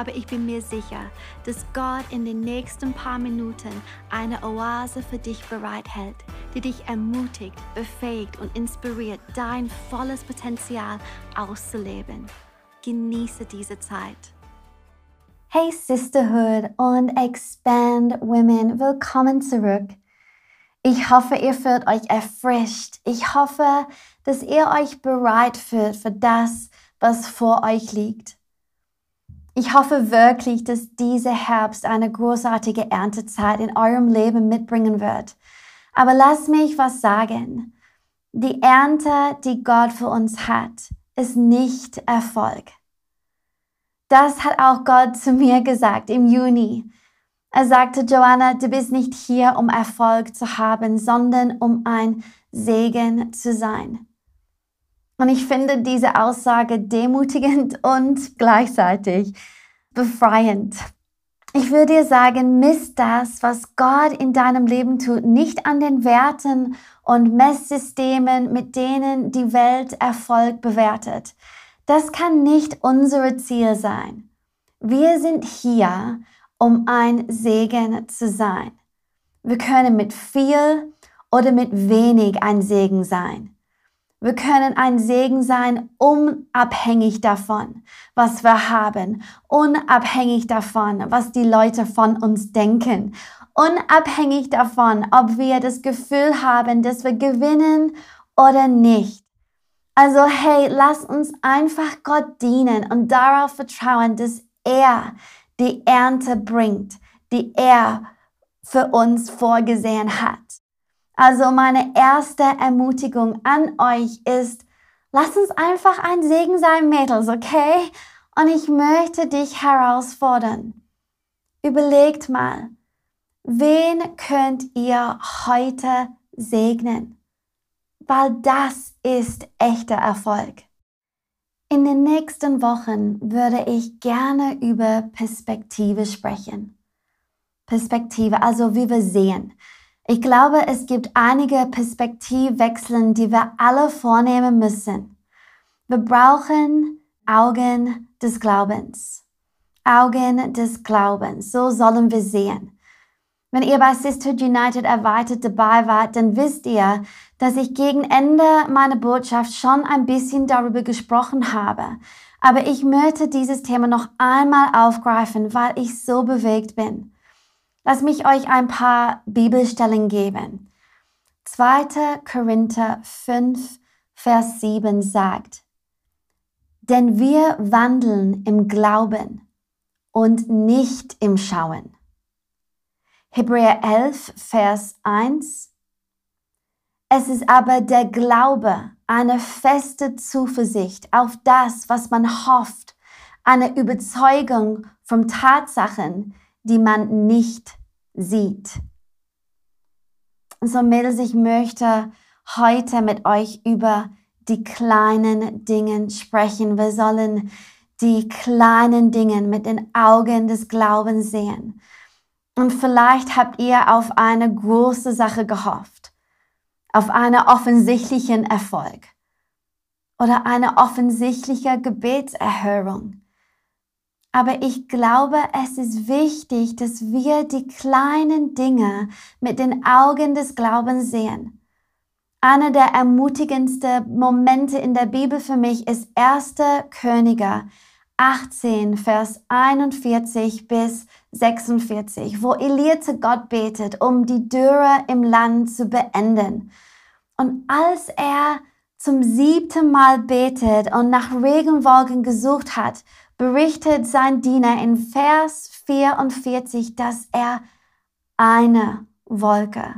aber ich bin mir sicher, dass Gott in den nächsten paar Minuten eine Oase für dich bereithält, die dich ermutigt, befähigt und inspiriert, dein volles Potenzial auszuleben. Genieße diese Zeit. Hey Sisterhood und Expand Women, willkommen zurück. Ich hoffe, ihr fühlt euch erfrischt. Ich hoffe, dass ihr euch bereit fühlt für das, was vor euch liegt. Ich hoffe wirklich, dass dieser Herbst eine großartige Erntezeit in eurem Leben mitbringen wird. Aber lasst mich was sagen. Die Ernte, die Gott für uns hat, ist nicht Erfolg. Das hat auch Gott zu mir gesagt im Juni. Er sagte, Joanna, du bist nicht hier, um Erfolg zu haben, sondern um ein Segen zu sein. Und ich finde diese Aussage demutigend und gleichzeitig befreiend. Ich würde dir sagen, misst das, was Gott in deinem Leben tut, nicht an den Werten und Messsystemen, mit denen die Welt Erfolg bewertet. Das kann nicht unser Ziel sein. Wir sind hier, um ein Segen zu sein. Wir können mit viel oder mit wenig ein Segen sein. Wir können ein Segen sein, unabhängig davon, was wir haben, unabhängig davon, was die Leute von uns denken, unabhängig davon, ob wir das Gefühl haben, dass wir gewinnen oder nicht. Also hey, lass uns einfach Gott dienen und darauf vertrauen, dass er die Ernte bringt, die er für uns vorgesehen hat. Also meine erste Ermutigung an euch ist, lass uns einfach ein Segen sein, Mädels, okay? Und ich möchte dich herausfordern. Überlegt mal, wen könnt ihr heute segnen? weil das ist echter Erfolg. In den nächsten Wochen würde ich gerne über Perspektive sprechen. Perspektive, also wie wir sehen. Ich glaube, es gibt einige Perspektivwechseln, die wir alle vornehmen müssen. Wir brauchen Augen des Glaubens. Augen des Glaubens. So sollen wir sehen. Wenn ihr bei Sisterhood United erweitert dabei wart, dann wisst ihr, dass ich gegen Ende meiner Botschaft schon ein bisschen darüber gesprochen habe. Aber ich möchte dieses Thema noch einmal aufgreifen, weil ich so bewegt bin. Lass mich euch ein paar Bibelstellen geben. 2. Korinther 5, Vers 7 sagt, denn wir wandeln im Glauben und nicht im Schauen. Hebräer 11, Vers 1. Es ist aber der Glaube, eine feste Zuversicht auf das, was man hofft, eine Überzeugung von Tatsachen, die man nicht sieht. So Mädels, ich möchte heute mit euch über die kleinen Dinge sprechen. Wir sollen die kleinen Dinge mit den Augen des Glaubens sehen. Und vielleicht habt ihr auf eine große Sache gehofft, auf einen offensichtlichen Erfolg oder eine offensichtliche Gebetserhörung. Aber ich glaube, es ist wichtig, dass wir die kleinen Dinge mit den Augen des Glaubens sehen. Einer der ermutigendsten Momente in der Bibel für mich ist 1. Könige 18, Vers 41 bis 46, wo Elia zu Gott betet, um die Dürre im Land zu beenden. Und als er zum siebten Mal betet und nach Regenwolken gesucht hat, berichtet sein Diener in Vers 44, dass er eine Wolke,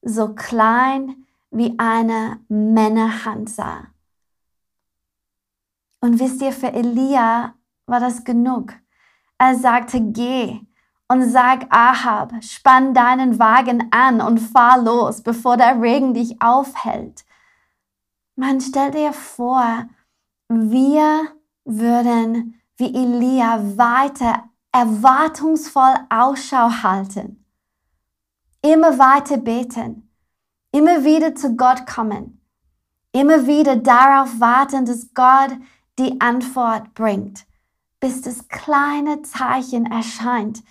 so klein wie eine Männerhand sah. Und wisst ihr, für Elia war das genug. Er sagte, geh und sag Ahab, spann deinen Wagen an und fahr los, bevor der Regen dich aufhält. Man stellt dir vor, wir würden wie Elia weiter erwartungsvoll Ausschau halten, immer weiter beten, immer wieder zu Gott kommen, immer wieder darauf warten, dass Gott die Antwort bringt, bis das kleine Zeichen erscheint.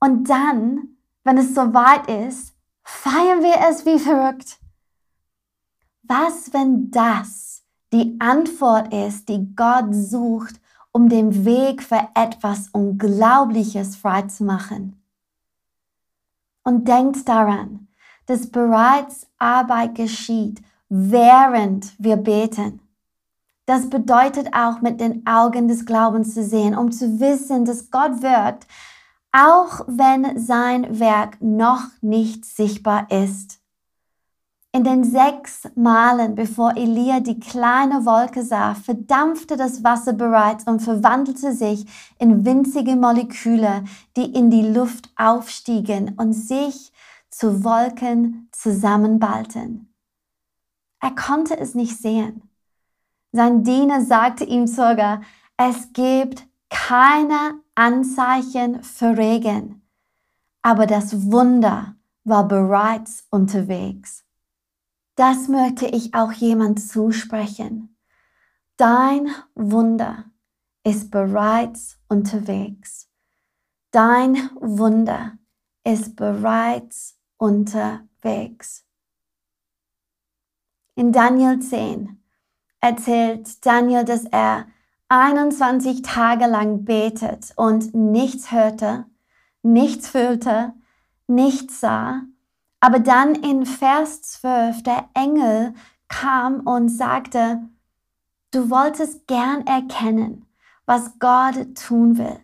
Und dann, wenn es soweit ist, feiern wir es wie verrückt. Was, wenn das die Antwort ist, die Gott sucht, um den Weg für etwas Unglaubliches freizumachen? Und denkt daran, dass bereits Arbeit geschieht, während wir beten. Das bedeutet auch mit den Augen des Glaubens zu sehen, um zu wissen, dass Gott wirkt, auch wenn sein Werk noch nicht sichtbar ist. In den sechs Malen, bevor Elia die kleine Wolke sah, verdampfte das Wasser bereits und verwandelte sich in winzige Moleküle, die in die Luft aufstiegen und sich zu Wolken zusammenballten. Er konnte es nicht sehen. Sein Diener sagte ihm sogar, es gibt keine Anzeichen für Regen, aber das Wunder war bereits unterwegs. Das möchte ich auch jemand zusprechen. Dein Wunder ist bereits unterwegs. Dein Wunder ist bereits unterwegs. In Daniel 10 erzählt Daniel, dass er 21 Tage lang betet und nichts hörte, nichts fühlte, nichts sah. Aber dann in Vers 12 der Engel kam und sagte, du wolltest gern erkennen, was Gott tun will.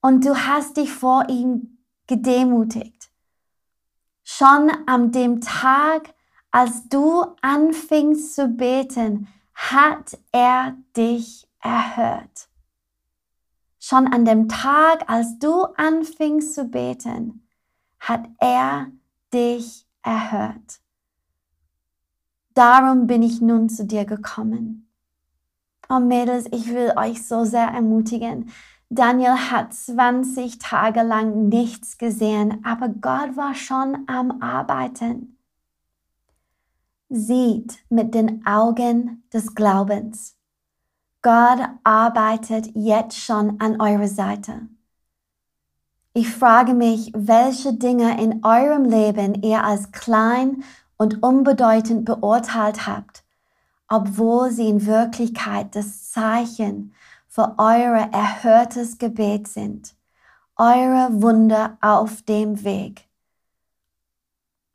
Und du hast dich vor ihm gedemutigt. Schon an dem Tag, als du anfingst zu beten, hat er dich erhört. Schon an dem Tag, als du anfingst zu beten, hat er dich erhört. Darum bin ich nun zu dir gekommen. Oh Mädels, ich will euch so sehr ermutigen. Daniel hat 20 Tage lang nichts gesehen, aber Gott war schon am Arbeiten. Sieht mit den Augen des Glaubens. Gott arbeitet jetzt schon an eurer Seite. Ich frage mich, welche Dinge in eurem Leben ihr als klein und unbedeutend beurteilt habt, obwohl sie in Wirklichkeit das Zeichen für euer erhörtes Gebet sind, eure Wunder auf dem Weg.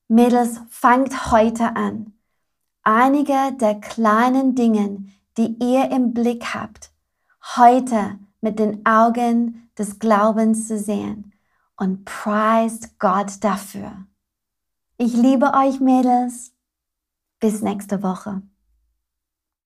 Mädels, fangt heute an, einige der kleinen Dinge, die ihr im Blick habt, heute mit den Augen des Glaubens zu sehen und preist Gott dafür. Ich liebe euch Mädels. Bis nächste Woche.